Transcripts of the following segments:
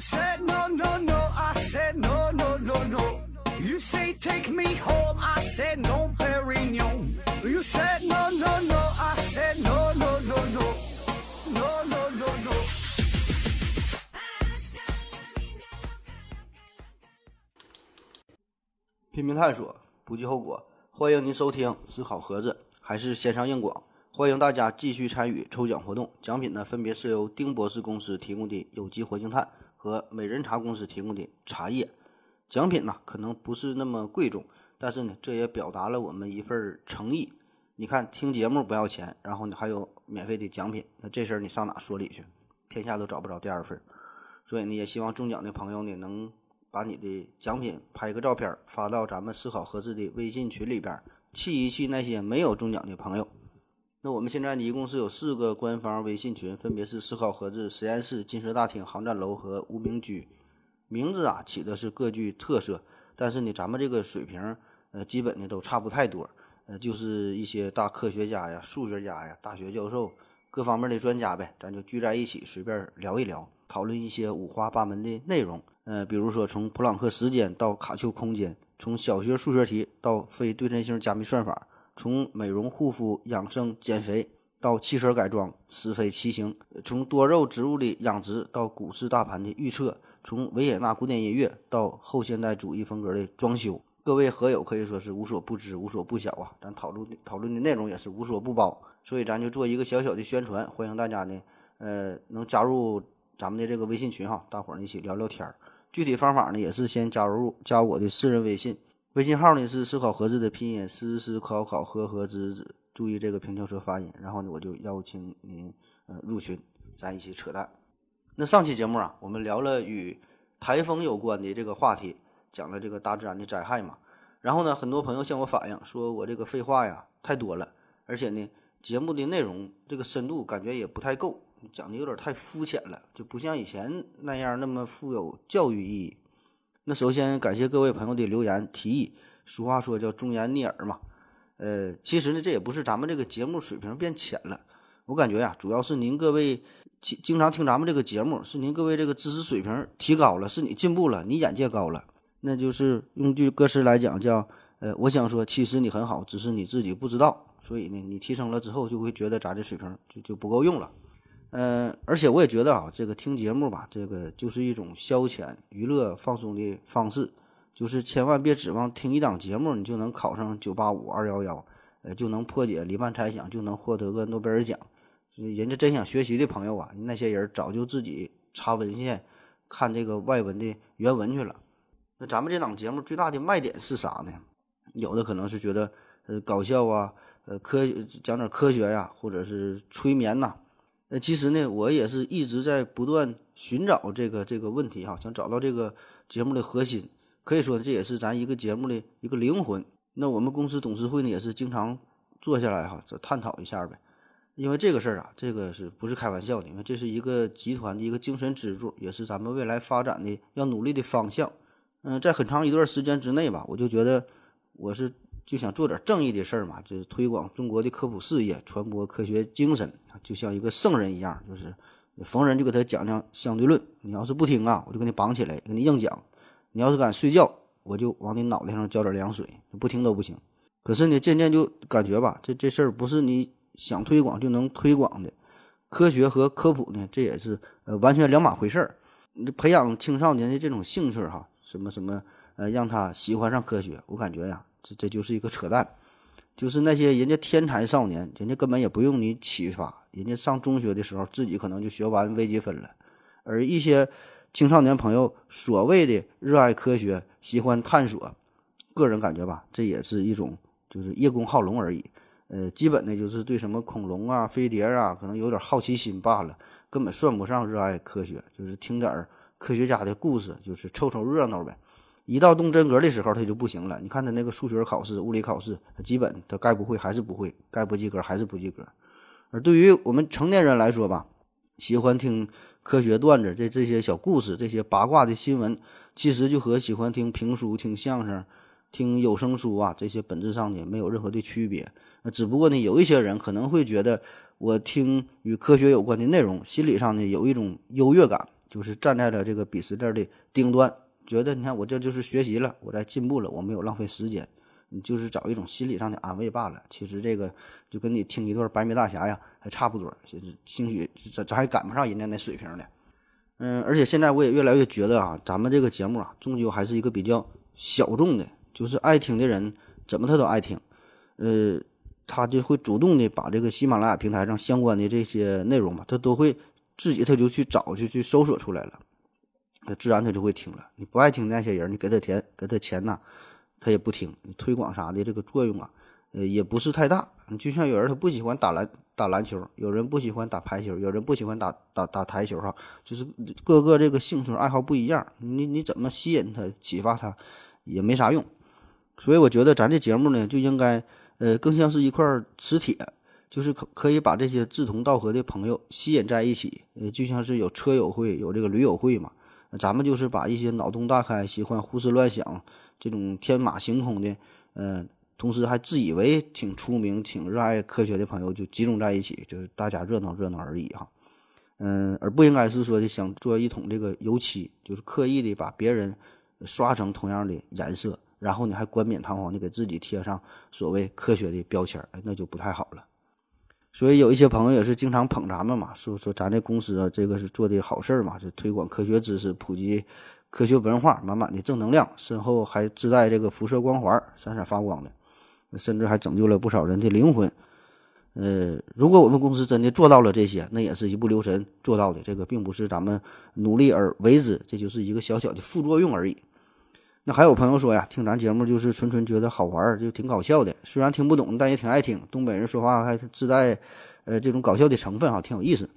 said no, no, no. I said no, no, no, no. You say take me home. I said no, Perignon. You said no, no, no. I said no, no, no, no. No, no, no, no. 拼命探索，不计后果。欢迎您收听思考盒子，还是线上硬广。欢迎大家继续参与抽奖活动，奖品呢分别是由丁博士公司提供的有机活性炭和美人茶公司提供的茶叶。奖品呢可能不是那么贵重，但是呢这也表达了我们一份诚意。你看，听节目不要钱，然后呢还有免费的奖品，那这事儿你上哪说理去？天下都找不着第二份。所以呢，也希望中奖的朋友呢能把你的奖品拍个照片发到咱们思考盒子的微信群里边，气一气那些没有中奖的朋友。那我们现在呢，一共是有四个官方微信群，分别是思考盒子实验室、金色大厅、航站楼和无名居。名字啊起的是各具特色，但是呢，咱们这个水平，呃，基本呢都差不太多。呃，就是一些大科学家呀、数学家呀、大学教授各方面的专家呗，咱就聚在一起随便聊一聊，讨论一些五花八门的内容。呃，比如说从普朗克时间到卡丘空间，从小学数学题到非对称性加密算法。从美容护肤、养生减肥到汽车改装、是非骑行；从多肉植物的养殖到股市大盘的预测；从维也纳古典音乐到后现代主义风格的装修。各位合友可以说是无所不知、无所不晓啊！咱讨论讨论的内容也是无所不包，所以咱就做一个小小的宣传，欢迎大家呢，呃，能加入咱们的这个微信群哈，大伙儿一起聊聊天儿。具体方法呢，也是先加入加我的私人微信。微信号呢是思考盒子的拼音，思思考考和和子子，注意这个平翘舌发音。然后呢，我就邀请您呃入群，咱一起扯淡。那上期节目啊，我们聊了与台风有关的这个话题，讲了这个大自然的灾害嘛。然后呢，很多朋友向我反映说，我这个废话呀太多了，而且呢，节目的内容这个深度感觉也不太够，讲的有点太肤浅了，就不像以前那样那么富有教育意义。那首先感谢各位朋友的留言提议。俗话说叫忠言逆耳嘛，呃，其实呢这也不是咱们这个节目水平变浅了，我感觉呀，主要是您各位经经常听咱们这个节目，是您各位这个知识水平提高了，是你进步了，你眼界高了。那就是用句歌词来讲叫，呃，我想说，其实你很好，只是你自己不知道。所以呢，你提升了之后，就会觉得咱这水平就就不够用了。嗯，而且我也觉得啊，这个听节目吧，这个就是一种消遣、娱乐、放松的方式，就是千万别指望听一档节目，你就能考上九八五、二幺幺，呃，就能破解黎曼猜想，就能获得个诺贝尔奖。人家真想学习的朋友啊，那些人早就自己查文献、看这个外文的原文去了。那咱们这档节目最大的卖点是啥呢？有的可能是觉得呃搞笑啊，呃科讲点科学呀，或者是催眠呐。呃，其实呢，我也是一直在不断寻找这个这个问题哈，想找到这个节目的核心，可以说这也是咱一个节目的一个灵魂。那我们公司董事会呢，也是经常坐下来哈，再探讨一下呗。因为这个事儿啊，这个是不是开玩笑的？因为这是一个集团的一个精神支柱，也是咱们未来发展的要努力的方向。嗯，在很长一段时间之内吧，我就觉得我是。就想做点正义的事儿嘛，就是推广中国的科普事业，传播科学精神，就像一个圣人一样，就是逢人就给他讲讲相对论。你要是不听啊，我就给你绑起来，给你硬讲；你要是敢睡觉，我就往你脑袋上浇点凉水。不听都不行。可是呢，渐渐就感觉吧，这这事儿不是你想推广就能推广的。科学和科普呢，这也是呃完全两码回事儿。你培养青少年的这种兴趣哈，什么什么呃，让他喜欢上科学，我感觉呀。这这就是一个扯淡，就是那些人家天才少年，人家根本也不用你启发，人家上中学的时候自己可能就学完微积分了，而一些青少年朋友所谓的热爱科学、喜欢探索，个人感觉吧，这也是一种就是叶公好龙而已，呃，基本的就是对什么恐龙啊、飞碟啊，可能有点好奇心罢了，根本算不上热爱科学，就是听点儿科学家的故事，就是凑凑热闹呗。一到动真格的时候，他就不行了。你看他那个数学考试、物理考试，他基本他该不会还是不会，该不及格还是不及格。而对于我们成年人来说吧，喜欢听科学段子、这这些小故事、这些八卦的新闻，其实就和喜欢听评书、听相声、听有声书啊这些本质上呢没有任何的区别。那只不过呢，有一些人可能会觉得，我听与科学有关的内容，心理上呢有一种优越感，就是站在了这个鄙视链的顶端，觉得你看我这就是学习了，我在进步了，我没有浪费时间，你就是找一种心理上的安慰罢了。其实这个就跟你听一段白眉大侠呀还差不多，就是兴许咱咱还赶不上人家那水平呢。嗯，而且现在我也越来越觉得啊，咱们这个节目啊，终究还是一个比较小众的，就是爱听的人怎么他都爱听，呃。他就会主动的把这个喜马拉雅平台上相关的这些内容吧，他都会自己他就去找去去搜索出来了，那自然他就会听了。你不爱听那些人，你给他钱给他钱呐，他也不听。你推广啥的这个作用啊，呃也不是太大。你就像有人他不喜欢打篮打篮球，有人不喜欢打排球，有人不喜欢打打打台球哈，就是各个这个兴趣爱好不一样，你你怎么吸引他启发他也没啥用。所以我觉得咱这节目呢就应该。呃，更像是一块磁铁，就是可可以把这些志同道合的朋友吸引在一起。呃，就像是有车友会，有这个驴友会嘛。咱们就是把一些脑洞大开、喜欢胡思乱想、这种天马行空的，呃，同时还自以为挺出名、挺热爱科学的朋友，就集中在一起，就是大家热闹热闹而已哈。嗯，而不应该是说的想做一桶这个油漆，就是刻意的把别人刷成同样的颜色。然后你还冠冕堂皇的给自己贴上所谓科学的标签，哎，那就不太好了。所以有一些朋友也是经常捧咱们嘛，说说咱这公司啊，这个是做的好事儿嘛，就推广科学知识、普及科学文化，满满的正能量，身后还自带这个辐射光环，闪闪发光的，甚至还拯救了不少人的灵魂。呃，如果我们公司真的做到了这些，那也是一不留神做到的，这个并不是咱们努力而为之，这就是一个小小的副作用而已。那还有朋友说呀，听咱节目就是纯纯觉得好玩儿，就挺搞笑的。虽然听不懂，但也挺爱听。东北人说话还自带，呃，这种搞笑的成分哈，挺有意思。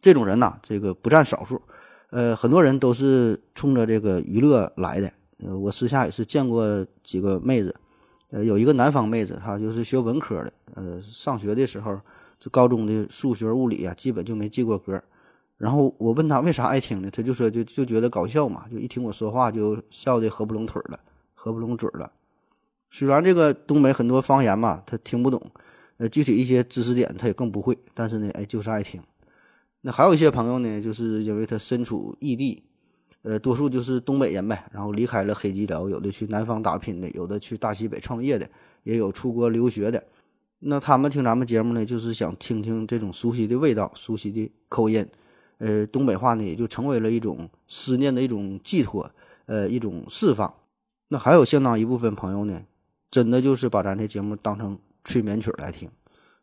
这种人呐，这个不占少数。呃，很多人都是冲着这个娱乐来的。呃，我私下也是见过几个妹子，呃，有一个南方妹子，她就是学文科的。呃，上学的时候，就高中的数学、物理啊，基本就没及过格。然后我问他为啥爱听呢？他就说就就觉得搞笑嘛，就一听我说话就笑得合不拢腿了，合不拢嘴了。虽然这个东北很多方言嘛，他听不懂，呃，具体一些知识点他也更不会，但是呢，哎，就是爱听。那还有一些朋友呢，就是因为他身处异地，呃，多数就是东北人呗，然后离开了黑吉辽，有的去南方打拼的，有的去大西北创业的，也有出国留学的。那他们听咱们节目呢，就是想听听这种熟悉的味道，熟悉的口音。呃，东北话呢，也就成为了一种思念的一种寄托，呃，一种释放。那还有相当一部分朋友呢，真的就是把咱这节目当成催眠曲来听。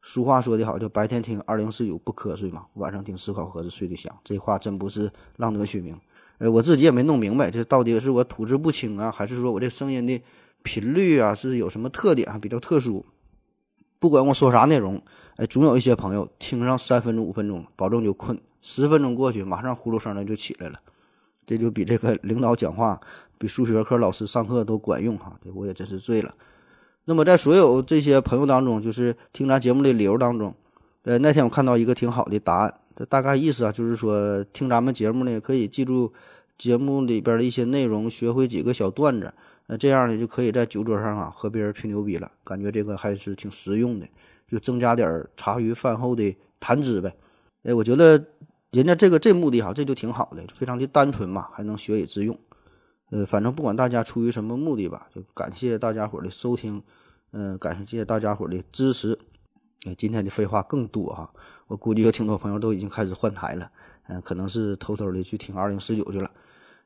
俗话说得好，叫白天听二零四九不瞌睡嘛，晚上听思考盒子睡得香。这话真不是浪得虚名。呃，我自己也没弄明白，这到底是我吐字不清啊，还是说我这声音的频率啊是有什么特点啊，比较特殊？不管我说啥内容，哎，总有一些朋友听上三分钟、五分钟，保证就困。十分钟过去，马上呼噜声的就起来了，这就比这个领导讲话、比数学课老师上课都管用哈！这我也真是醉了。那么在所有这些朋友当中，就是听咱节目的理由当中，呃，那天我看到一个挺好的答案，这大概意思啊，就是说听咱们节目呢，可以记住节目里边的一些内容，学会几个小段子，呃，这样呢就可以在酒桌上啊和别人吹牛逼了，感觉这个还是挺实用的，就增加点茶余饭后的谈资呗。哎，我觉得。人家这个这目的哈，这就挺好的，非常的单纯嘛，还能学以致用。呃，反正不管大家出于什么目的吧，就感谢大家伙的收听，嗯，感谢大家伙的支持。呃，今天的废话更多哈，我估计有挺多朋友都已经开始换台了，嗯，可能是偷偷的去听二零四九去了。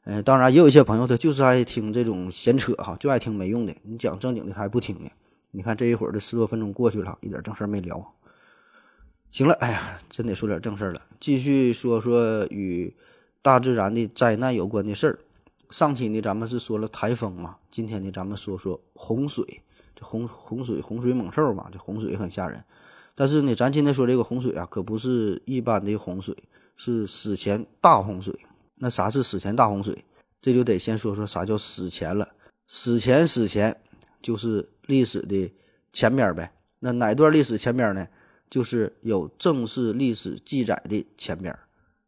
嗯，当然也有一些朋友他就是爱听这种闲扯哈，就爱听没用的，你讲正经的他还不听呢。你看这一会儿这十多分钟过去了，一点正事儿没聊。行了，哎呀，真得说点正事儿了。继续说说与大自然的灾难有关的事儿。上期呢，咱们是说了台风嘛，今天呢，咱们说说洪水。这洪洪水，洪水猛兽嘛，这洪水很吓人。但是呢，咱今天说这个洪水啊，可不是一般的洪水，是史前大洪水。那啥是史前大洪水？这就得先说说啥叫史前了。史前，史前就是历史的前边呗。那哪段历史前边呢？就是有正式历史记载的前边儿，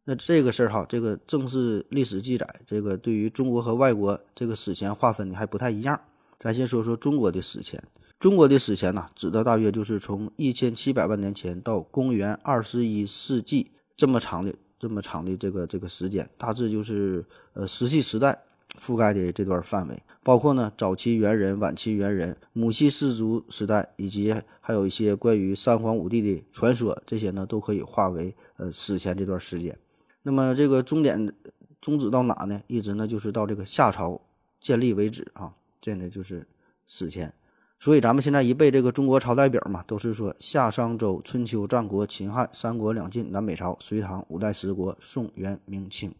那这个事儿哈，这个正式历史记载，这个对于中国和外国这个史前划分的还不太一样。咱先说说中国的史前，中国的史前呢，指的大约就是从一千七百万年前到公元二十一世纪这么长的这么长的这个这个时间，大致就是呃石器时代覆盖的这段范围，包括呢早期猿人、晚期猿人、母系氏族时代，以及还有一些关于三皇五帝的传说，这些呢都可以划为呃史前这段时间。那么这个终点终止到哪呢？一直呢就是到这个夏朝建立为止啊，这呢就是史前。所以咱们现在一背这个中国朝代表嘛，都是说夏、商、周、春秋、战国、秦汉、三国、两晋、南北朝、隋唐、五代十国、宋、元、明清。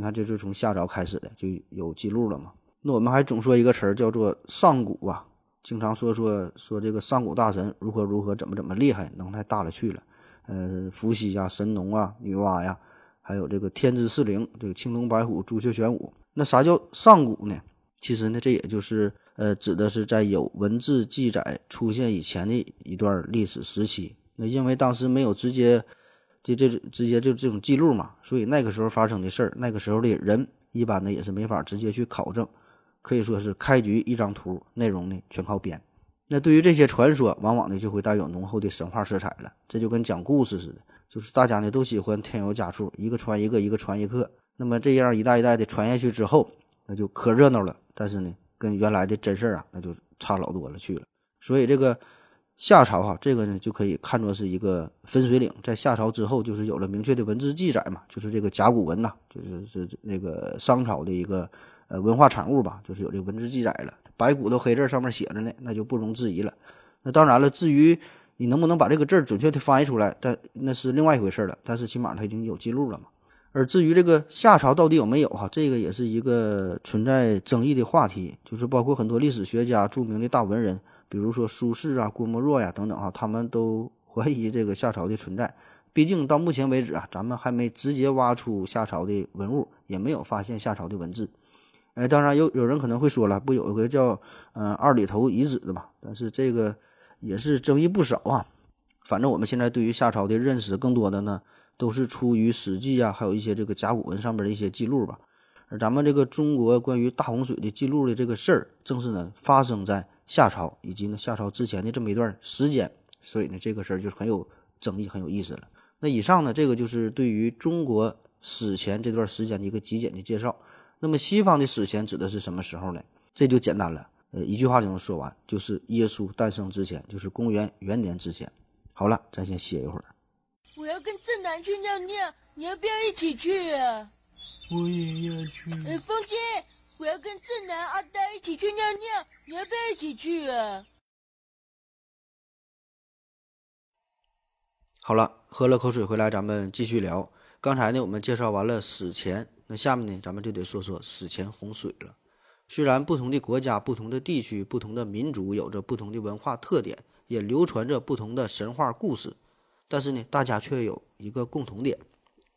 你看，这是从夏朝开始的，就有记录了嘛。那我们还总说一个词儿叫做上古啊，经常说说说这个上古大神如何如何，怎么怎么厉害，能耐大了去了。呃，伏羲呀、神农啊、女娲呀，还有这个天之四灵，这个青龙白虎、朱雀玄武。那啥叫上古呢？其实呢，这也就是。呃，指的是在有文字记载出现以前的一段历史时期。那因为当时没有直接就这直接就这种记录嘛，所以那个时候发生的事儿，那个时候的人一般呢也是没法直接去考证，可以说是开局一张图，内容呢全靠编。那对于这些传说，往往呢就会带有浓厚的神话色彩了。这就跟讲故事似的，就是大家呢都喜欢添油加醋，一个传一个，一个传一个。那么这样一代一代的传下去之后，那就可热闹了。但是呢。跟原来的真事儿啊，那就差老多了去了。所以这个夏朝哈，这个呢就可以看作是一个分水岭。在夏朝之后，就是有了明确的文字记载嘛，就是这个甲骨文呐，就是是那个商朝的一个呃文化产物吧，就是有这个文字记载了。白骨头黑字上面写着呢，那就不容置疑了。那当然了，至于你能不能把这个字准确的翻译出来，但那是另外一回事了。但是起码它已经有记录了嘛。而至于这个夏朝到底有没有哈，这个也是一个存在争议的话题。就是包括很多历史学家、著名的大文人，比如说苏轼啊、郭沫若呀等等哈，他们都怀疑这个夏朝的存在。毕竟到目前为止啊，咱们还没直接挖出夏朝的文物，也没有发现夏朝的文字。哎，当然有有人可能会说了，不有一个叫嗯二里头遗址的嘛？但是这个也是争议不少啊。反正我们现在对于夏朝的认识，更多的呢。都是出于《史记》啊，还有一些这个甲骨文上面的一些记录吧。而咱们这个中国关于大洪水的记录的这个事儿，正是呢发生在夏朝以及呢夏朝之前的这么一段时间，所以呢这个事儿就很有争议，很有意思了。那以上呢这个就是对于中国史前这段时间的一个极简的介绍。那么西方的史前指的是什么时候呢？这就简单了，呃，一句话就能说完，就是耶稣诞生之前，就是公元元年之前。好了，咱先歇一会儿。我要跟正南去尿尿，你要不要一起去啊？我也要去。哎，风姐，我要跟正南、阿呆一起去尿尿，你要不要一起去啊？好了，喝了口水回来，咱们继续聊。刚才呢，我们介绍完了史前，那下面呢，咱们就得说说史前洪水了。虽然不同的国家、不同的地区、不同的民族有着不同的文化特点，也流传着不同的神话故事。但是呢，大家却有一个共同点，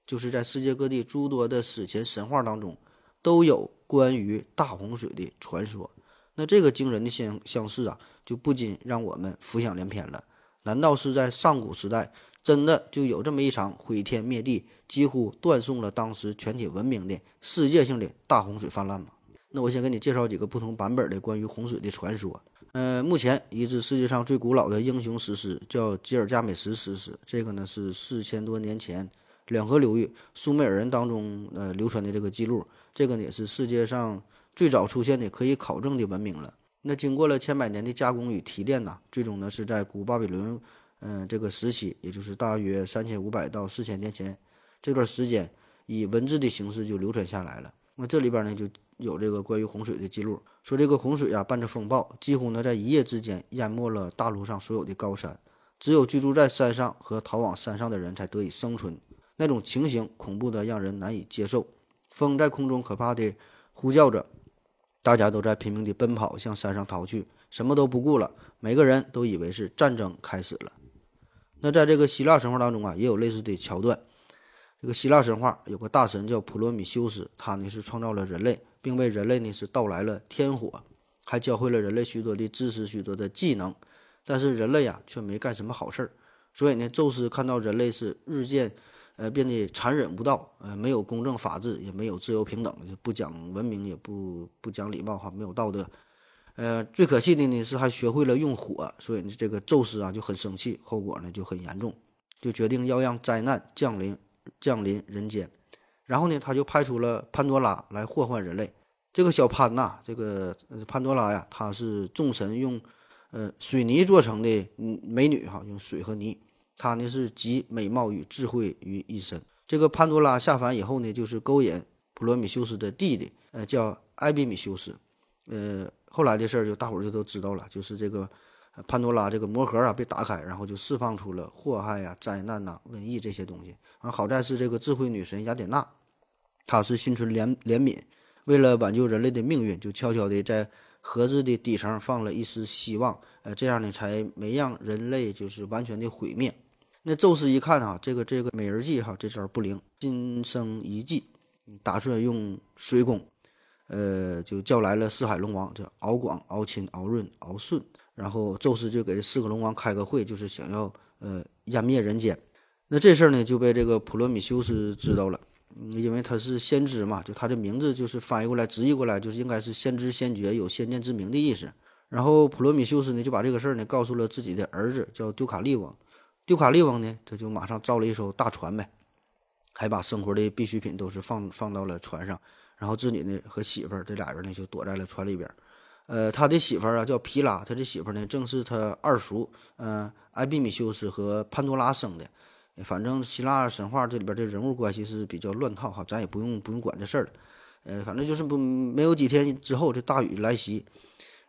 就是在世界各地诸多的史前神话当中，都有关于大洪水的传说。那这个惊人的相相似啊，就不禁让我们浮想联翩了。难道是在上古时代，真的就有这么一场毁天灭地、几乎断送了当时全体文明的世界性的大洪水泛滥吗？那我先给你介绍几个不同版本的关于洪水的传说。呃，目前已知世界上最古老的英雄史诗叫吉尔加美什史诗。这个呢是四千多年前两河流域苏美尔人当中呃流传的这个记录。这个呢也是世界上最早出现的可以考证的文明了。那经过了千百年的加工与提炼呢，最终呢是在古巴比伦嗯这个时期，也就是大约三千五百到四千年前这段时间，以文字的形式就流传下来了。那这里边呢就。有这个关于洪水的记录，说这个洪水啊伴着风暴，几乎呢在一夜之间淹没了大陆上所有的高山，只有居住在山上和逃往山上的人才得以生存。那种情形恐怖的让人难以接受，风在空中可怕的呼叫着，大家都在拼命地奔跑向山上逃去，什么都不顾了。每个人都以为是战争开始了。那在这个希腊神话当中啊，也有类似的桥段。这个希腊神话有个大神叫普罗米修斯，他呢是创造了人类。并为人类呢是带来了天火，还教会了人类许多的知识、许多的技能，但是人类呀却没干什么好事儿。所以呢，宙斯看到人类是日渐呃变得残忍无道，呃没有公正法治，也没有自由平等，不讲文明，也不不讲礼貌哈，没有道德。呃，最可气的呢是还学会了用火，所以呢这个宙斯啊就很生气，后果呢就很严重，就决定要让灾难降临降临人间。然后呢，他就派出了潘多拉来祸患人类。这个小潘呐，这个潘多拉呀，她是众神用呃水泥做成的美女哈，用水和泥。她呢是集美貌与智慧于一身。这个潘多拉下凡以后呢，就是勾引普罗米修斯的弟弟，呃，叫埃比米修斯。呃，后来的事儿就大伙儿就都知道了，就是这个潘多拉这个魔盒啊被打开，然后就释放出了祸害呀、灾难呐、瘟疫这些东西。啊，好在是这个智慧女神雅典娜，她是心存怜怜悯，为了挽救人类的命运，就悄悄地在盒子的底层放了一丝希望，呃，这样呢才没让人类就是完全的毁灭。那宙斯一看啊，这个这个美人计哈，这招不灵，心生一计，打算用水攻，呃，就叫来了四海龙王，叫敖广、敖钦、敖润、敖顺，然后宙斯就给这四个龙王开个会，就是想要呃湮灭人间。那这事儿呢就被这个普罗米修斯知道了，因为他是先知嘛，就他的名字就是翻译过来直译过来就是应该是先知先觉，有先见之明的意思。然后普罗米修斯呢就把这个事儿呢告诉了自己的儿子，叫丢卡利翁。丢卡利翁呢，他就马上造了一艘大船呗，还把生活的必需品都是放放到了船上，然后自己呢和媳妇儿这俩人呢就躲在了船里边。呃，他的媳妇儿啊叫皮拉，他的媳妇儿呢正是他二叔，嗯，埃庇米修斯和潘多拉生的。反正希腊神话这里边这人物关系是比较乱套哈，咱也不用不用管这事儿了。呃，反正就是不没有几天之后，这大雨来袭。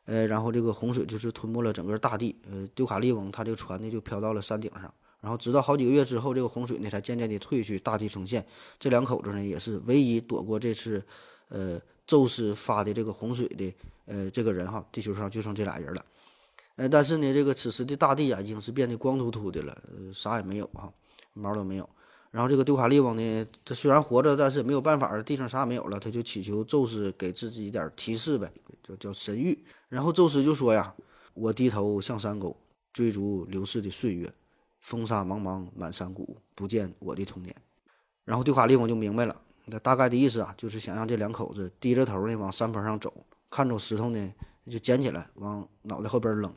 呃，然后这个洪水就是吞没了整个大地。呃，丢卡利翁他这个船呢就飘到了山顶上，然后直到好几个月之后，这个洪水呢才渐渐的退去，大地重现。这两口子呢也是唯一躲过这次，呃，宙斯发的这个洪水的，呃，这个人哈，地球上就剩这俩人了。呃，但是呢，这个此时的大地啊已经是变得光秃秃的了，啥也没有哈，毛都没有。然后这个丢卡利翁呢，他虽然活着，但是没有办法，地上啥也没有了，他就祈求宙斯给自己一点提示呗，叫叫神谕。然后宙斯就说呀：“我低头向山沟，追逐流逝的岁月，风沙茫茫满山谷，不见我的童年。”然后丢卡利翁就明白了，那大概的意思啊，就是想让这两口子低着头呢往山坡上走，看着石头呢就捡起来往脑袋后边扔。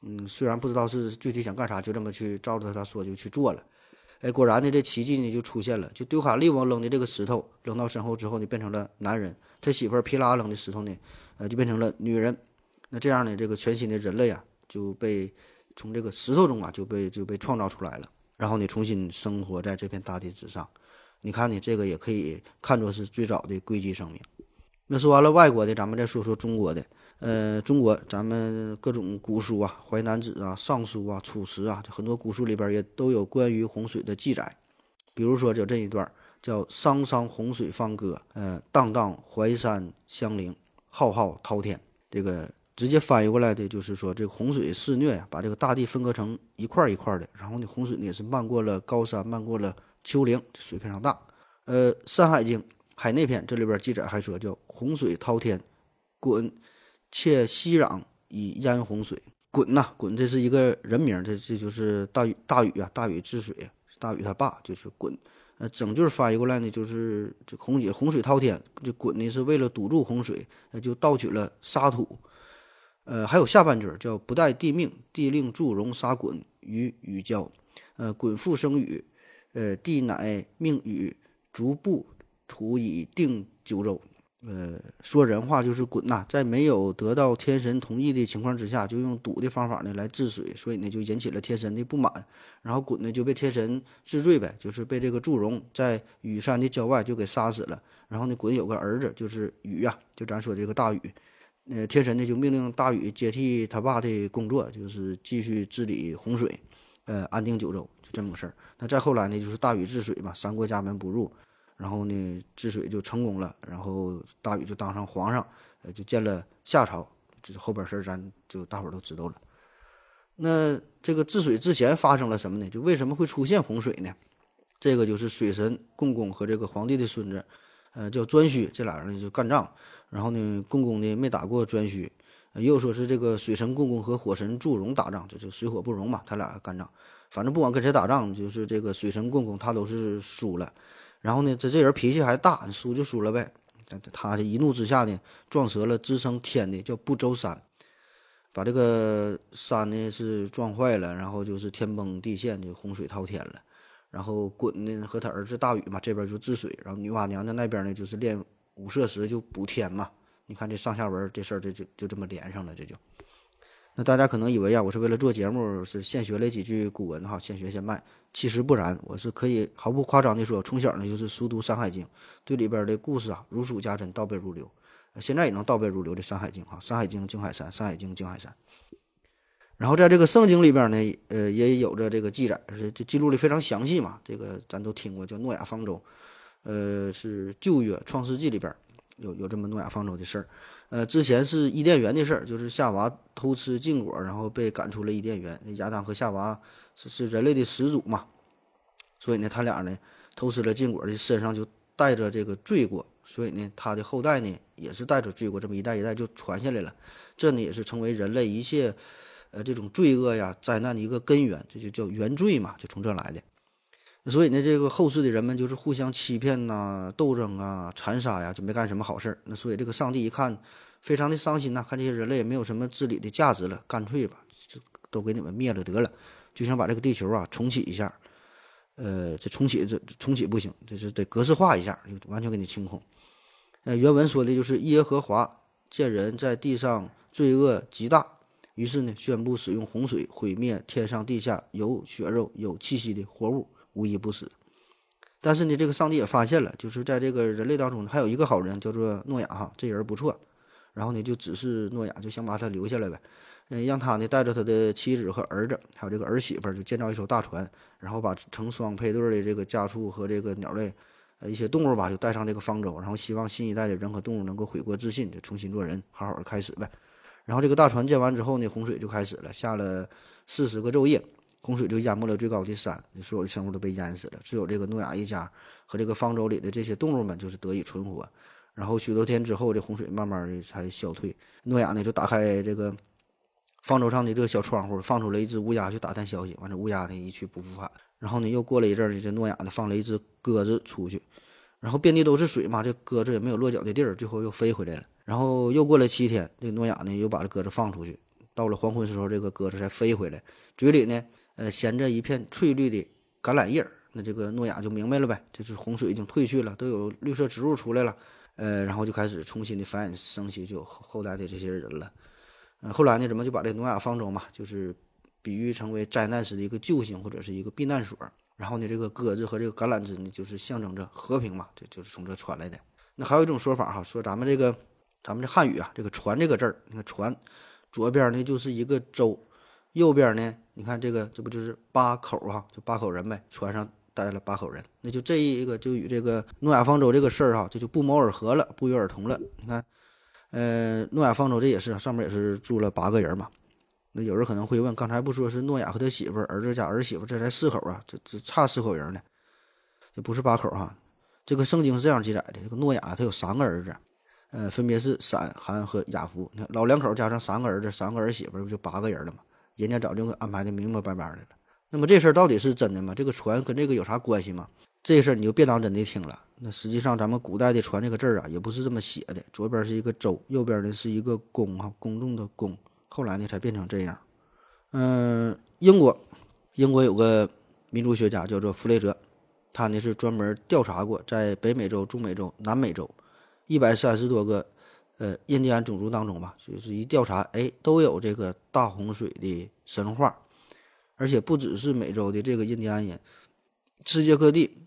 嗯，虽然不知道是具体想干啥，就这么去照着他说就去做了。哎，果然呢，这奇迹呢就出现了。就丢卡利翁扔的这个石头扔到身后之后呢，变成了男人；他媳妇儿皮拉扔的石头呢，呃，就变成了女人。那这样呢，这个全新的人类啊，就被从这个石头中啊就被就被创造出来了，然后呢，重新生活在这片大地之上。你看呢，这个也可以看作是最早的硅基生命。那说完了外国的，咱们再说说中国的。呃，中国咱们各种古书啊，《淮南子》啊，《尚书》啊，《楚辞》啊，很多古书里边也都有关于洪水的记载。比如说，就这一段叫“汤汤洪水放歌，呃，荡荡淮山相陵，浩浩滔天”。这个直接翻译过来的就是说，这洪水肆虐呀，把这个大地分割成一块一块的。然后呢，洪水呢也是漫过了高山，漫过了丘陵，水非常大。呃，《山海经·海内篇》这里边记载还说，叫“洪水滔天，滚”。且熙攘以淹洪水，鲧呐，鲧这是一个人名，这这就是大禹，大禹啊，大禹治水，大禹他爸就是鲧。呃，整句翻译过来呢，就是这洪姐洪水滔天，这鲧呢是为了堵住洪水，呃，就盗取了沙土。呃，还有下半句叫不待地命，地令祝融沙鲧于禹郊。呃，鲧复生禹，呃，地乃命禹逐步土以定九州。呃，说人话就是鲧呐，在没有得到天神同意的情况之下，就用堵的方法呢来治水，所以呢就引起了天神的不满，然后鲧呢就被天神治罪呗，就是被这个祝融在羽山的郊外就给杀死了。然后呢，鲧有个儿子就是禹呀，就咱说这个大禹，呃，天神呢就命令大禹接替他爸的工作，就是继续治理洪水，呃，安定九州，就这么个事儿。那再后来呢，就是大禹治水嘛，三过家门不入。然后呢，治水就成功了，然后大禹就当上皇上，呃，就建了夏朝。这后边事儿咱就大伙儿都知道了。那这个治水之前发生了什么呢？就为什么会出现洪水呢？这个就是水神共工和这个皇帝的孙子，呃，叫颛顼，这俩人就干仗。然后呢，共工呢没打过颛顼，又说是这个水神共工和火神祝融打仗，就是水火不容嘛，他俩干仗。反正不管跟谁打仗，就是这个水神共工他都是输了。然后呢，这这人脾气还大，输就输了呗。他一怒之下呢，撞折了支撑天的叫不周山，把这个山呢是撞坏了，然后就是天崩地陷，就洪水滔天了。然后鲧呢和他儿子大禹嘛这边就治水，然后女娲娘娘那边呢就是炼五色石就补天嘛。你看这上下文这事儿，就就就这么连上了，这就。那大家可能以为啊，我是为了做节目是现学了几句古文哈，现学现卖。其实不然，我是可以毫不夸张的说，从小呢就是熟读《山海经》，对里边的故事啊如数家珍，倒背如流。现在也能倒背如流的《山海经》哈，《山海经》经海山，《山海经》经海山。然后在这个圣经里边呢，呃，也有着这个记载，是这记录的非常详细嘛。这个咱都听过，叫诺亚方舟，呃，是旧约《创世纪》里边有有这么诺亚方舟的事儿。呃，之前是伊甸园的事儿，就是夏娃偷吃禁果，然后被赶出了伊甸园。那亚当和夏娃是是人类的始祖嘛，所以呢，他俩呢偷吃了禁果的身上就带着这个罪过，所以呢，他的后代呢也是带着罪过，这么一代一代就传下来了。这呢也是成为人类一切呃这种罪恶呀灾难的一个根源，这就叫原罪嘛，就从这来的。所以呢，这个后世的人们就是互相欺骗呐、斗争啊、残杀呀，就没干什么好事儿。那所以这个上帝一看，非常的伤心呐，看这些人类也没有什么治理的价值了，干脆吧，就都给你们灭了得了，就想把这个地球啊重启一下。呃，这重启这重启不行，这是得格式化一下，就完全给你清空。呃，原文说的就是耶和华见人在地上罪恶极大，于是呢宣布使用洪水毁灭天上地下有血肉有气息的活物。无一不死，但是呢，这个上帝也发现了，就是在这个人类当中还有一个好人，叫做诺亚哈，这人不错。然后呢，就指示诺亚，就想把他留下来呗，嗯，让他呢带着他的妻子和儿子，还有这个儿媳妇，就建造一艘大船，然后把成双配对的这个家畜和这个鸟类，呃，一些动物吧，就带上这个方舟，然后希望新一代的人和动物能够悔过自新，就重新做人，好好的开始呗。然后这个大船建完之后呢，洪水就开始了，下了四十个昼夜。洪水就淹没了最高的山，所有的生物都被淹死了，只有这个诺亚一家和这个方舟里的这些动物们就是得以存活。然后许多天之后，这洪水慢慢的才消退。诺亚呢就打开这个方舟上的这个小窗户，放出了一只乌鸦去打探消息。完了，乌鸦呢一去不复返。然后呢又过了一阵儿，这诺亚呢放了一只鸽子出去，然后遍地都是水嘛，这鸽子也没有落脚的地儿，最后又飞回来了。然后又过了七天，这诺亚呢又把这鸽子放出去，到了黄昏时候，这个鸽子才飞回来，嘴里呢。呃，衔着一片翠绿的橄榄叶儿，那这个诺亚就明白了呗，就是洪水已经退去了，都有绿色植物出来了，呃，然后就开始重新的繁衍生息，就有后代的这些人了。呃，后来呢，怎么就把这诺亚方舟嘛，就是比喻成为灾难时的一个救星或者是一个避难所。然后呢，这个鸽子和这个橄榄枝呢，就是象征着和平嘛，这就是从这传来的。那还有一种说法哈，说咱们这个咱们这汉语啊，这个船这个字儿，你看船左边呢就是一个舟。右边呢？你看这个，这不就是八口哈？就八口人呗，船上待了八口人，那就这一个就与这个诺亚方舟这个事儿哈，这就不谋而合了，不约而同了。你看，呃，诺亚方舟这也是上面也是住了八个人嘛。那有人可能会问，刚才不说是诺亚和他媳妇儿儿子加儿媳妇，这才四口啊，这这差四口人呢，这不是八口哈。这个圣经是这样记载的：这个诺亚他有三个儿子，呃，分别是闪、含和雅弗。你看老两口加上三个儿子，三个儿媳妇，不就八个人了吗？人家早就安排的明明白白的了。那么这事儿到底是真的吗？这个船跟这个有啥关系吗？这事儿你就别当真的听了。那实际上咱们古代的“船”这个字儿啊，也不是这么写的。左边是一个舟，右边呢是一个公哈，公众的公。后来呢才变成这样。嗯，英国，英国有个民族学家叫做弗雷泽，他呢是专门调查过在北美洲、中美洲、南美洲一百三十多个。呃，印第安种族当中吧，就是一调查，哎，都有这个大洪水的神话，而且不只是美洲的这个印第安人，世界各地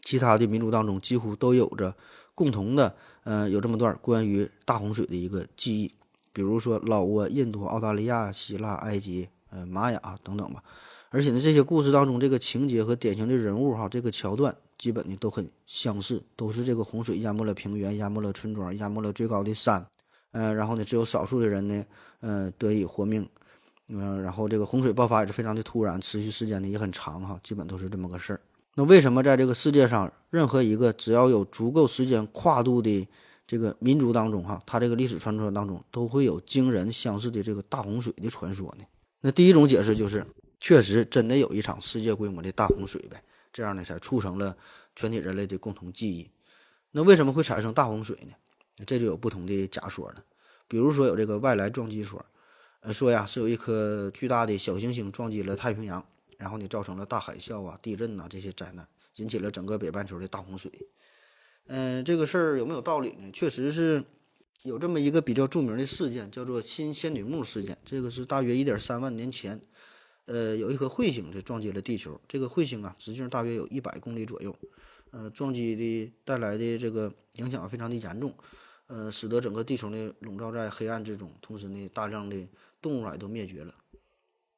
其他的民族当中，几乎都有着共同的，呃，有这么段关于大洪水的一个记忆，比如说老挝、印度、澳大利亚、希腊、埃及、呃，玛雅等等吧。而且呢，这些故事当中，这个情节和典型的人物哈，这个桥段。基本呢都很相似，都是这个洪水淹没了平原，淹没了村庄，淹没了最高的山，呃，然后呢，只有少数的人呢，呃，得以活命，嗯，然后这个洪水爆发也是非常的突然，持续时间呢也很长哈，基本都是这么个事儿。那为什么在这个世界上，任何一个只要有足够时间跨度的这个民族当中哈，它这个历史传说当中都会有惊人相似的这个大洪水的传说呢？那第一种解释就是，确实真的有一场世界规模的大洪水呗。这样呢，才促成了全体人类的共同记忆。那为什么会产生大洪水呢？这就有不同的假说了。比如说有这个外来撞击说，呃，说呀是有一颗巨大的小行星撞击了太平洋，然后呢造成了大海啸啊、地震呐、这些灾难，引起了整个北半球的大洪水。嗯，这个事儿有没有道理呢？确实是有这么一个比较著名的事件，叫做新仙女木事件。这个是大约一点三万年前，呃，有一颗彗星就撞击了地球。这个彗星啊，直径大约有一百公里左右，呃，撞击的带来的这个影响非常的严重，呃，使得整个地球呢笼罩在黑暗之中，同时呢，大量的动物啊也都灭绝了。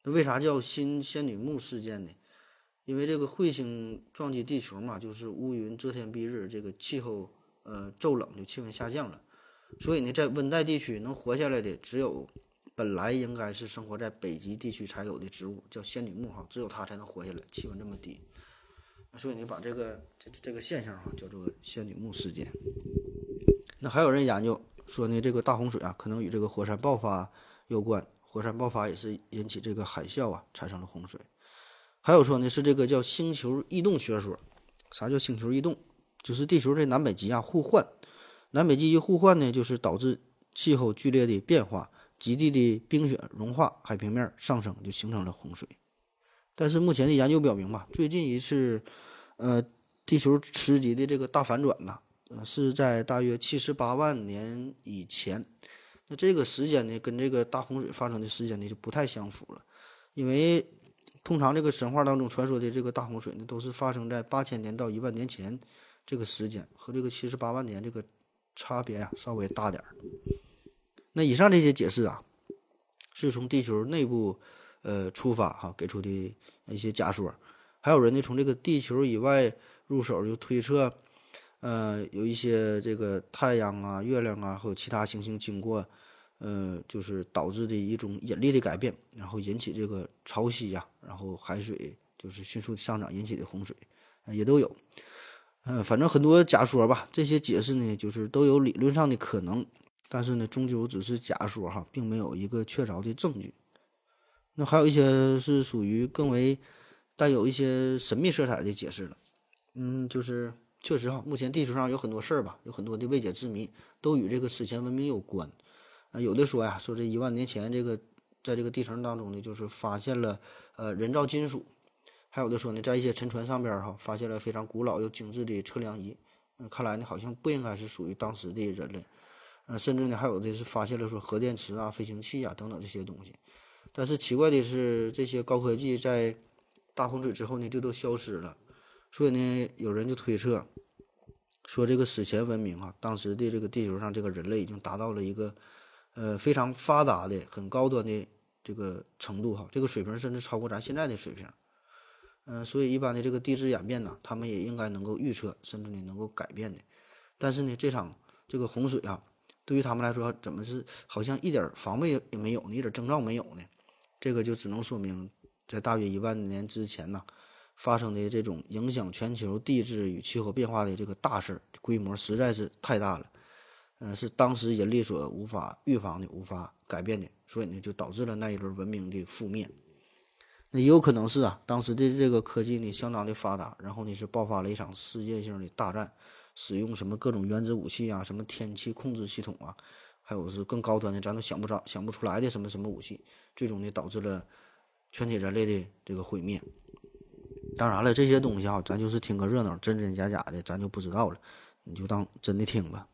那为啥叫新仙女木事件呢？因为这个彗星撞击地球嘛，就是乌云遮天蔽日，这个气候呃骤冷，就气温下降了。所以呢，在温带地区能活下来的，只有本来应该是生活在北极地区才有的植物，叫仙女木哈，只有它才能活下来，气温这么低。所以你把这个这这个现象哈叫做仙女木事件。那还有人研究说呢，这个大洪水啊，可能与这个火山爆发有关，火山爆发也是引起这个海啸啊，产生了洪水。还有说呢，是这个叫星球异动学说。啥叫星球异动？就是地球这南北极啊互换，南北极一互换呢，就是导致气候剧烈的变化，极地的冰雪融化，海平面上升，就形成了洪水。但是目前的研究表明吧，最近一次，呃，地球磁极的这个大反转呐，呃，是在大约七十八万年以前。那这个时间呢，跟这个大洪水发生的时间呢就不太相符了，因为。通常这个神话当中传说的这个大洪水呢，都是发生在八千年到一万年前这个时间，和这个七十八万年这个差别呀稍微大点儿。那以上这些解释啊，是从地球内部呃出发哈给出的一些假说，还有人呢从这个地球以外入手就推测，呃有一些这个太阳啊、月亮啊或其他行星经过。呃，就是导致的一种引力的改变，然后引起这个潮汐呀，然后海水就是迅速上涨引起的洪水，也都有。呃，反正很多假说吧，这些解释呢，就是都有理论上的可能，但是呢，终究只是假说哈，并没有一个确凿的证据。那还有一些是属于更为带有一些神秘色彩的解释了。嗯，就是确实哈，目前地球上有很多事儿吧，有很多的未解之谜，都与这个史前文明有关。啊，有的说呀，说这一万年前这个，在这个地层当中呢，就是发现了呃人造金属；还有的说呢，在一些沉船上边哈，发现了非常古老又精致的测量仪。嗯，看来呢，好像不应该是属于当时的人类。呃，甚至呢，还有的是发现了说核电池啊、飞行器啊等等这些东西。但是奇怪的是，这些高科技在大洪水之后呢，就都消失了。所以呢，有人就推测说，这个史前文明啊，当时的这个地球上这个人类已经达到了一个。呃，非常发达的、很高端的这个程度哈，这个水平甚至超过咱现在的水平。嗯，所以一般的这个地质演变呢，他们也应该能够预测，甚至呢能够改变的。但是呢，这场这个洪水啊，对于他们来说，怎么是好像一点防备也没有呢？一点征兆没有呢？这个就只能说明，在大约一万年之前呢，发生的这种影响全球地质与气候变化的这个大事，规模实在是太大了。嗯，是当时人力所无法预防的、无法改变的，所以呢，就导致了那一轮文明的覆灭。那也有可能是啊，当时的这个科技呢相当的发达，然后呢是爆发了一场世界性的大战，使用什么各种原子武器啊、什么天气控制系统啊，还有是更高端的咱都想不着、想不出来的什么什么武器，最终呢导致了全体人类的这个毁灭。当然了，这些东西啊，咱就是听个热闹，真真假假的咱就不知道了，你就当真的听吧。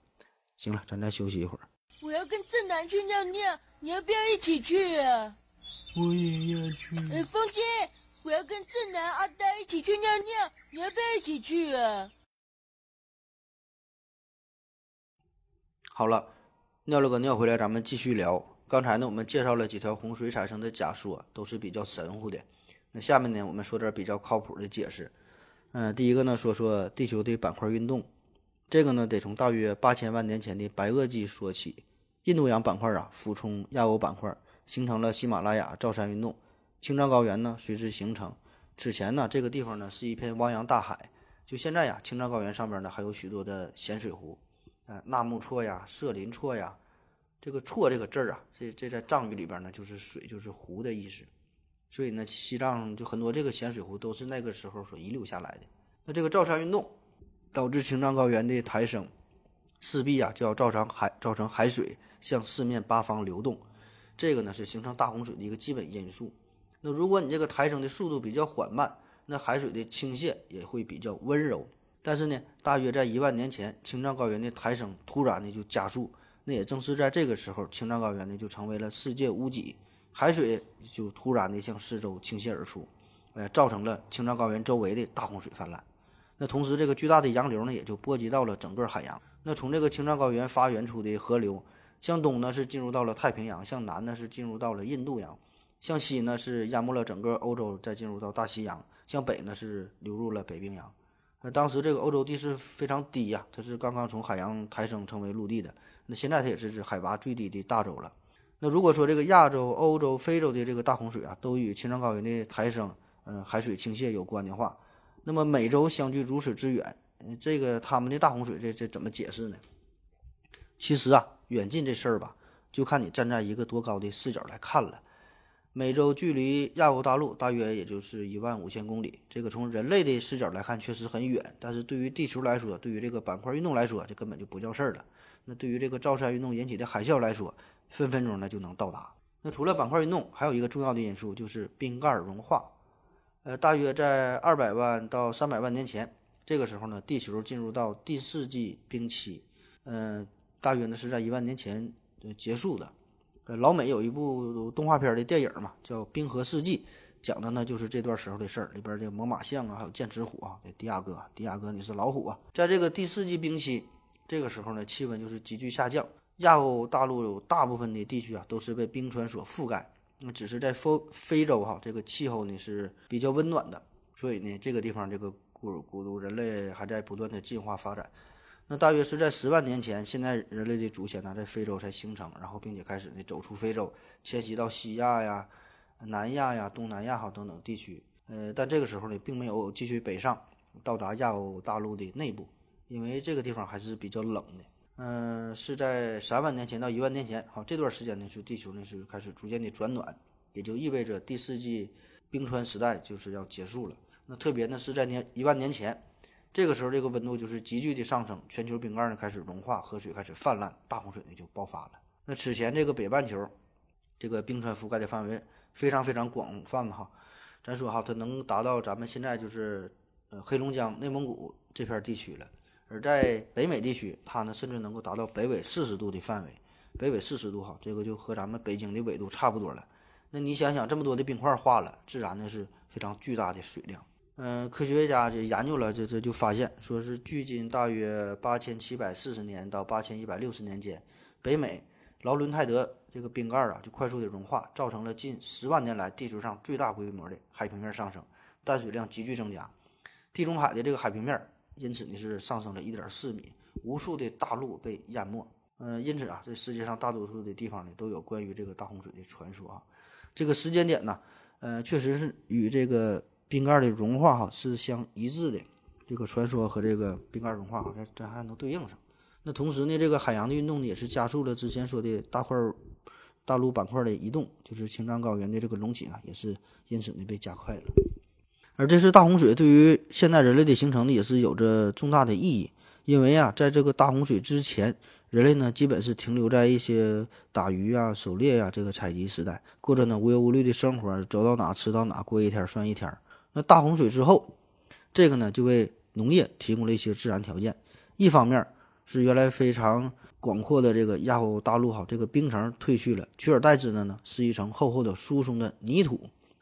行了，咱再休息一会儿。我要跟正南去尿尿，你要不要一起去啊？我也要去。哎，风心，我要跟正南、阿呆一起去尿尿，你要不要一起去啊？好了，尿了个尿回来，咱们继续聊。刚才呢，我们介绍了几条洪水产生的假说，都是比较神乎的。那下面呢，我们说点比较靠谱的解释。嗯，第一个呢，说说地球的板块运动。这个呢，得从大约八千万年前的白垩纪说起。印度洋板块啊，俯冲亚欧板块，形成了喜马拉雅造山运动，青藏高原呢随之形成。此前呢，这个地方呢是一片汪洋大海。就现在呀，青藏高原上边呢还有许多的咸水湖，呃，纳木错呀、色林错呀。这个错这个字儿啊，这这在藏语里边呢就是水，就是湖的意思。所以呢，西藏就很多这个咸水湖都是那个时候所遗留下来的。那这个造山运动。导致青藏高原的抬升，势必啊就要造成海造成海水向四面八方流动，这个呢是形成大洪水的一个基本因素。那如果你这个抬升的速度比较缓慢，那海水的倾泻也会比较温柔。但是呢，大约在一万年前，青藏高原的抬升突然的就加速。那也正是在这个时候，青藏高原呢就成为了世界屋脊，海水就突然的向四周倾泻而出，呃，造成了青藏高原周围的大洪水泛滥。那同时，这个巨大的洋流呢也就波及到了整个海洋。那从这个青藏高原发源出的河流，向东呢是进入到了太平洋，向南呢是进入到了印度洋，向西呢是淹没了整个欧洲，再进入到大西洋，向北呢是流入了北冰洋。那当时这个欧洲地势非常低呀，它是刚刚从海洋抬升成为陆地的。那现在它也是是海拔最低的大洲了。那如果说这个亚洲、欧洲、非洲的这个大洪水啊，都与青藏高原的抬升、嗯海水倾泻有关的话，那么美洲相距如此之远，嗯，这个他们的大洪水这这怎么解释呢？其实啊，远近这事儿吧，就看你站在一个多高的视角来看了。美洲距离亚欧大陆大约也就是一万五千公里，这个从人类的视角来看确实很远，但是对于地球来说，对于这个板块运动来说，这根本就不叫事儿了。那对于这个造山运动引起的海啸来说，分分钟呢就能到达。那除了板块运动，还有一个重要的因素就是冰盖融化。呃，大约在二百万到三百万年前，这个时候呢，地球进入到第四纪冰期。嗯，大约呢是在一万年前结束的。呃，老美有一部动画片的电影嘛，叫《冰河世纪》，讲的呢就是这段时候的事儿。里边这个猛犸象啊，还有剑齿虎啊，迪亚哥，迪亚哥你是老虎啊，在这个第四纪冰期。这个时候呢，气温就是急剧下降，亚欧大陆有大部分的地区啊都是被冰川所覆盖，那只是在非非洲哈，这个气候呢是比较温暖的，所以呢这个地方这个古古都人类还在不断的进化发展。那大约是在十万年前，现在人类的祖先呢在非洲才形成，然后并且开始呢走出非洲，迁徙到西亚呀、南亚呀、东南亚哈等等地区。呃，但这个时候呢，并没有继续北上，到达亚欧大陆的内部。因为这个地方还是比较冷的，嗯，是在三万年前到一万年前，好，这段时间呢是地球呢是开始逐渐的转暖，也就意味着第四纪冰川时代就是要结束了。那特别呢是在年一万年前，这个时候这个温度就是急剧的上升，全球冰盖呢开始融化，河水开始泛滥，大洪水呢就爆发了。那此前这个北半球这个冰川覆盖的范围非常非常广泛哈，咱说哈它能达到咱们现在就是呃黑龙江、内蒙古这片地区了。而在北美地区，它呢甚至能够达到北纬四十度的范围，北纬四十度哈，这个就和咱们北京的纬度差不多了。那你想想，这么多的冰块化了，自然呢是非常巨大的水量。嗯，科学家就研究了，这这就发现，说是距今大约八千七百四十年到八千一百六十年间，北美劳伦泰德这个冰盖啊就快速的融化，造成了近十万年来地球上最大规模的海平面上升，淡水量急剧增加，地中海的这个海平面。因此呢，是上升了一点四米，无数的大陆被淹没。嗯，因此啊，这世界上大多数的地方呢，都有关于这个大洪水的传说啊。这个时间点呢，呃，确实是与这个冰盖的融化哈是相一致的。这个传说和这个冰盖融化，好像这还能对应上。那同时呢，这个海洋的运动呢，也是加速了之前说的大块大陆板块的移动，就是青藏高原的这个隆起啊，也是因此呢被加快了。而这次大洪水对于现代人类的形成呢，也是有着重大的意义。因为啊，在这个大洪水之前，人类呢基本是停留在一些打鱼啊、狩猎呀这个采集时代，过着呢无忧无虑的生活，走到哪吃到哪，过一天算一天。那大洪水之后，这个呢就为农业提供了一些自然条件。一方面是原来非常广阔的这个亚欧大陆哈，这个冰层退去了，取而代之的呢是一层厚厚的疏松的泥土。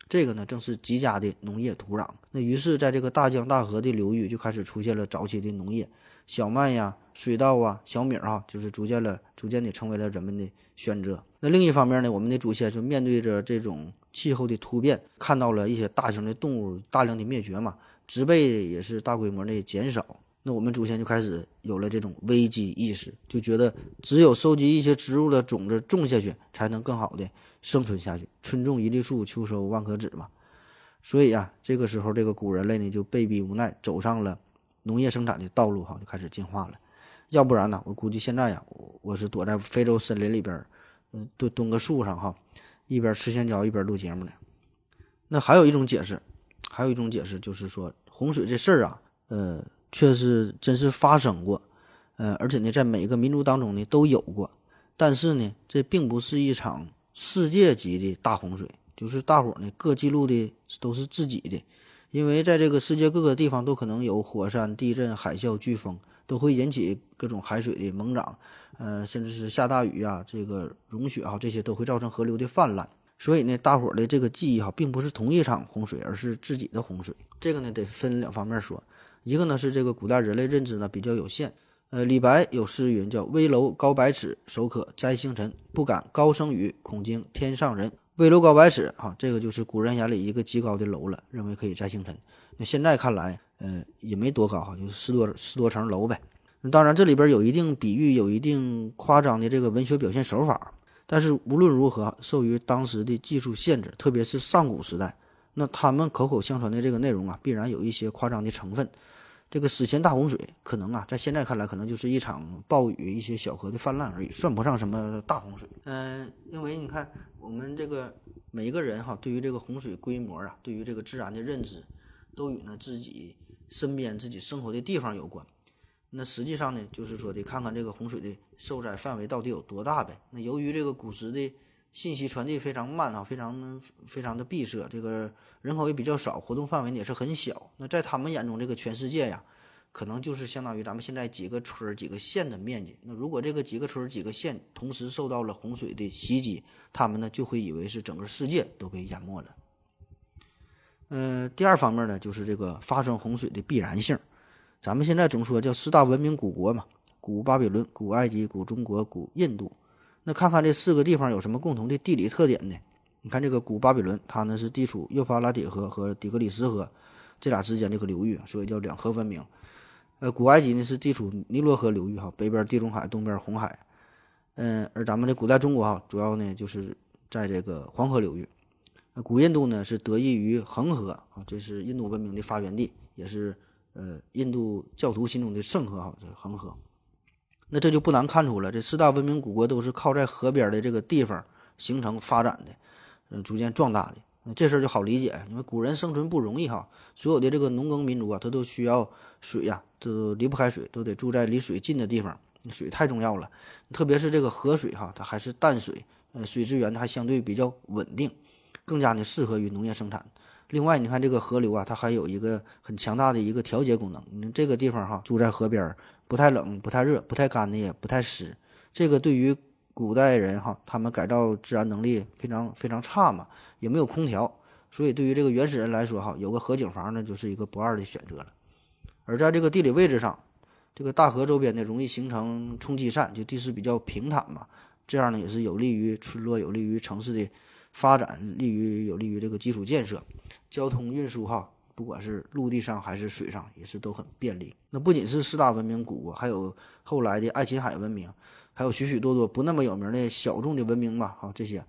这个呢，正是极佳的农业土壤。那于是，在这个大江大河的流域，就开始出现了早期的农业，小麦呀、水稻啊、小米啊，就是逐渐了、逐渐的成为了人们的选择。那另一方面呢，我们的祖先就面对着这种气候的突变，看到了一些大型的动物大量的灭绝嘛，植被也是大规模的减少。那我们祖先就开始有了这种危机意识，就觉得只有收集一些植物的种子种下去，才能更好的。生存下去，春种一粒树，秋收万颗子嘛。所以啊，这个时候这个古人类呢就被逼无奈走上了农业生产的道路，哈，就开始进化了。要不然呢，我估计现在呀，我是躲在非洲森林里边，嗯，蹲蹲个树上哈，一边吃香蕉一边录节目呢。那还有一种解释，还有一种解释就是说，洪水这事儿啊，呃，确实真是发生过，呃，而且呢，在每个民族当中呢都有过，但是呢，这并不是一场。世界级的大洪水，就是大伙儿呢各记录的都是自己的，因为在这个世界各个地方都可能有火山、地震、海啸、飓风，都会引起各种海水的猛涨，呃，甚至是下大雨啊，这个融雪啊，这些都会造成河流的泛滥。所以呢，大伙儿的这个记忆哈，并不是同一场洪水，而是自己的洪水。这个呢，得分两方面说，一个呢是这个古代人类认知呢比较有限。呃，李白有诗云叫“危楼高百尺，手可摘星辰。不敢高声语，恐惊天上人。”危楼高百尺，哈，这个就是古人眼里一个极高的楼了，认为可以摘星辰。那现在看来，呃，也没多高哈，就是十多十多层楼呗。那当然，这里边有一定比喻，有一定夸张的这个文学表现手法。但是无论如何，受于当时的技术限制，特别是上古时代，那他们口口相传的这个内容啊，必然有一些夸张的成分。这个史前大洪水可能啊，在现在看来，可能就是一场暴雨、一些小河的泛滥而已，算不上什么大洪水。嗯，因为你看，我们这个每一个人哈，对于这个洪水规模啊，对于这个自然的认知，都与呢自己身边自己生活的地方有关。那实际上呢，就是说得看看这个洪水的受灾范围到底有多大呗。那由于这个古时的信息传递非常慢啊，非常非常的闭塞，这个人口也比较少，活动范围也是很小。那在他们眼中，这个全世界呀，可能就是相当于咱们现在几个村、几个县的面积。那如果这个几个村、几个县同时受到了洪水的袭击，他们呢就会以为是整个世界都被淹没了。呃，第二方面呢，就是这个发生洪水的必然性。咱们现在总说叫四大文明古国嘛，古巴比伦、古埃及、古中国、古印度。那看看这四个地方有什么共同的地理特点呢？你看这个古巴比伦，它呢是地处幼发拉底河和底格里斯河这俩之间这个流域，所以叫两河文明。呃，古埃及呢是地处尼罗河流域哈，北边地中海，东边红海。嗯，而咱们的古代中国哈，主要呢就是在这个黄河流域。那古印度呢是得益于恒河啊，这是印度文明的发源地，也是呃印度教徒心中的圣河哈，这恒河。那这就不难看出了，这四大文明古国都是靠在河边的这个地方形成发展的，嗯，逐渐壮大的。这事儿就好理解，因为古人生存不容易哈，所有的这个农耕民族啊，他都需要水呀，都离不开水，都得住在离水近的地方，水太重要了。特别是这个河水哈，它还是淡水，呃，水资源还相对比较稳定，更加的适合于农业生产。另外，你看这个河流啊，它还有一个很强大的一个调节功能。你这个地方哈，住在河边儿。不太冷，不太热，不太干的，也不太湿。这个对于古代人哈，他们改造自然能力非常非常差嘛，也没有空调，所以对于这个原始人来说哈，有个河景房呢，就是一个不二的选择了。而在这个地理位置上，这个大河周边呢，容易形成冲积扇，就地势比较平坦嘛，这样呢也是有利于村落，有利于城市的发展，利于有利于这个基础建设、交通运输哈。不管是陆地上还是水上，也是都很便利。那不仅是四大文明古国，还有后来的爱琴海文明，还有许许多多不那么有名的小众的文明吧。哈，这些，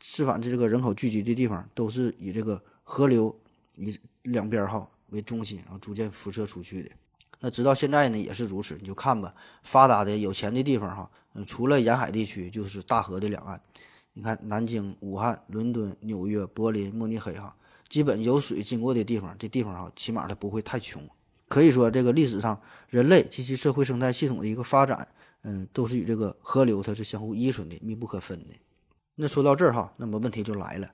是反正这个人口聚集的地方，都是以这个河流以两边哈为中心，然后逐渐辐射出去的。那直到现在呢，也是如此。你就看吧，发达的有钱的地方哈，除了沿海地区，就是大河的两岸。你看南京、武汉、伦敦、纽约、柏林、慕尼黑哈。基本有水经过的地方，这地方啊，起码它不会太穷。可以说，这个历史上人类及其社会生态系统的一个发展，嗯，都是与这个河流它是相互依存的、密不可分的。那说到这儿哈，那么问题就来了：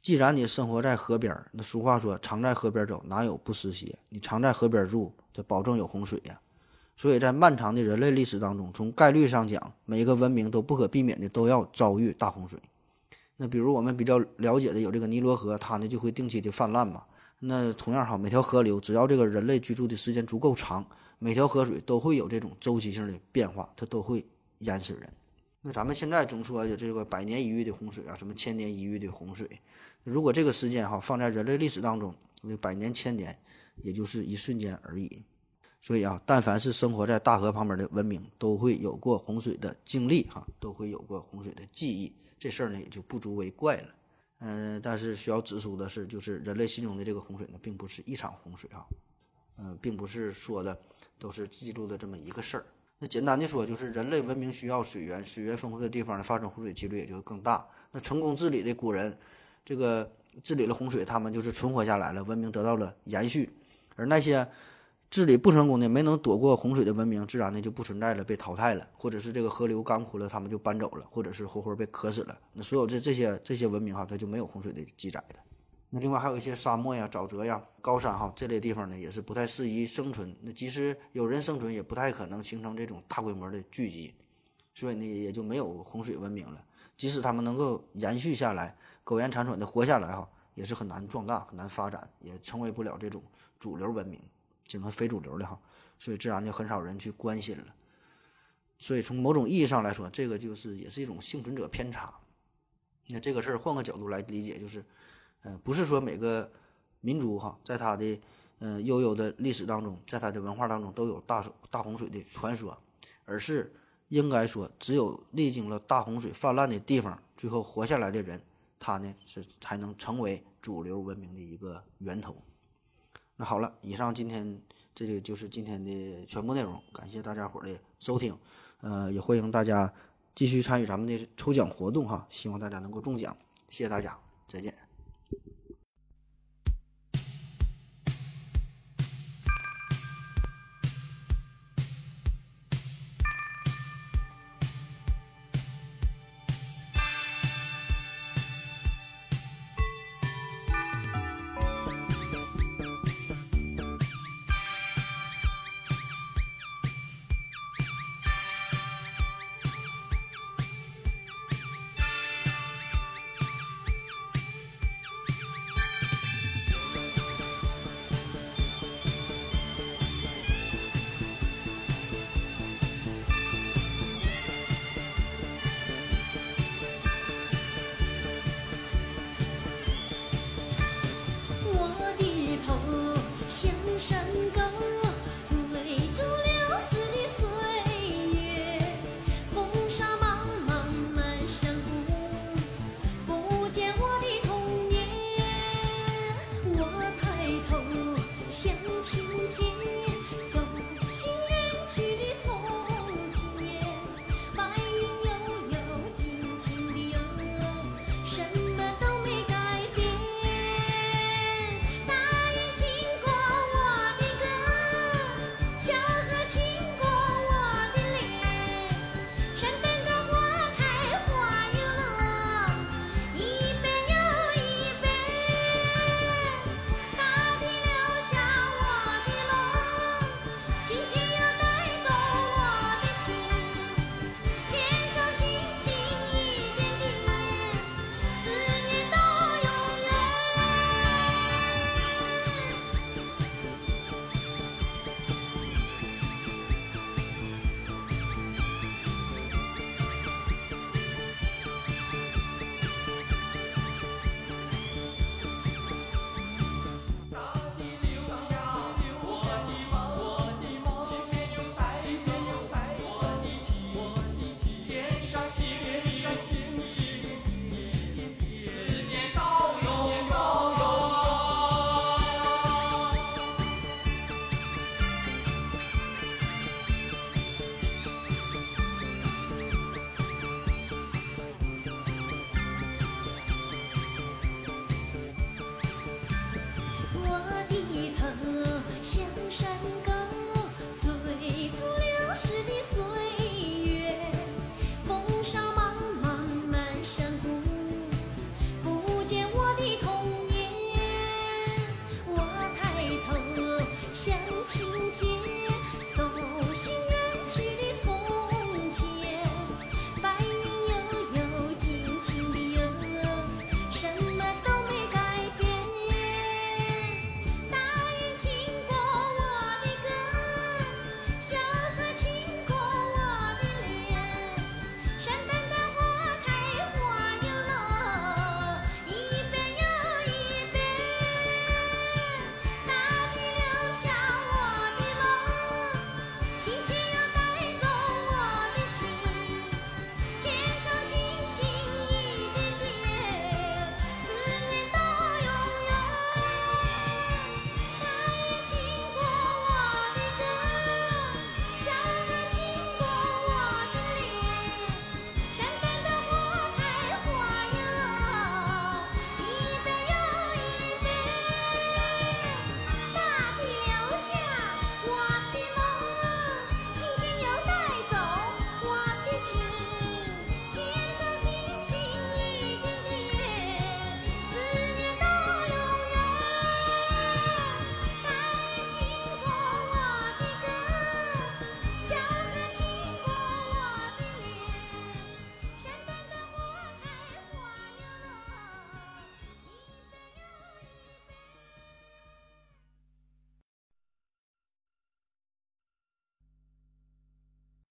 既然你生活在河边，那俗话说“常在河边走，哪有不湿鞋”。你常在河边住，这保证有洪水呀。所以在漫长的人类历史当中，从概率上讲，每一个文明都不可避免的都要遭遇大洪水。那比如我们比较了解的有这个尼罗河，它呢就会定期的泛滥嘛。那同样哈，每条河流只要这个人类居住的时间足够长，每条河水都会有这种周期性的变化，它都会淹死人。那咱们现在总说有这个百年一遇的洪水啊，什么千年一遇的洪水，如果这个时间哈放在人类历史当中，那百年千年也就是一瞬间而已。所以啊，但凡是生活在大河旁边的文明，都会有过洪水的经历哈，都会有过洪水的记忆。这事儿呢也就不足为怪了，嗯，但是需要指出的是，就是人类心中的这个洪水呢，并不是一场洪水啊，嗯，并不是说的都是记录的这么一个事儿。那简单的说，就是人类文明需要水源，水源丰富的地方呢，发生洪水几率也就更大。那成功治理的古人，这个治理了洪水，他们就是存活下来了，文明得到了延续。而那些治理不成功的，没能躲过洪水的文明，自然的就不存在了，被淘汰了，或者是这个河流干枯了，他们就搬走了，或者是活活被渴死了。那所有这这些这些文明哈，它就没有洪水的记载了。那另外还有一些沙漠呀、沼泽呀、高山哈这类地方呢，也是不太适宜生存。那即使有人生存，也不太可能形成这种大规模的聚集，所以呢，也就没有洪水文明了。即使他们能够延续下来，苟延残喘的活下来哈，也是很难壮大、很难发展，也成为不了这种主流文明。只能非主流的哈，所以自然就很少人去关心了。所以从某种意义上来说，这个就是也是一种幸存者偏差。那这个事儿换个角度来理解，就是，呃，不是说每个民族哈，在他的呃悠悠的历史当中，在他的文化当中都有大大洪水的传说，而是应该说，只有历经了大洪水泛滥的地方，最后活下来的人，他呢是才能成为主流文明的一个源头。好了，以上今天这个就是今天的全部内容，感谢大家伙儿的收听，呃，也欢迎大家继续参与咱们的抽奖活动哈，希望大家能够中奖，谢谢大家，再见。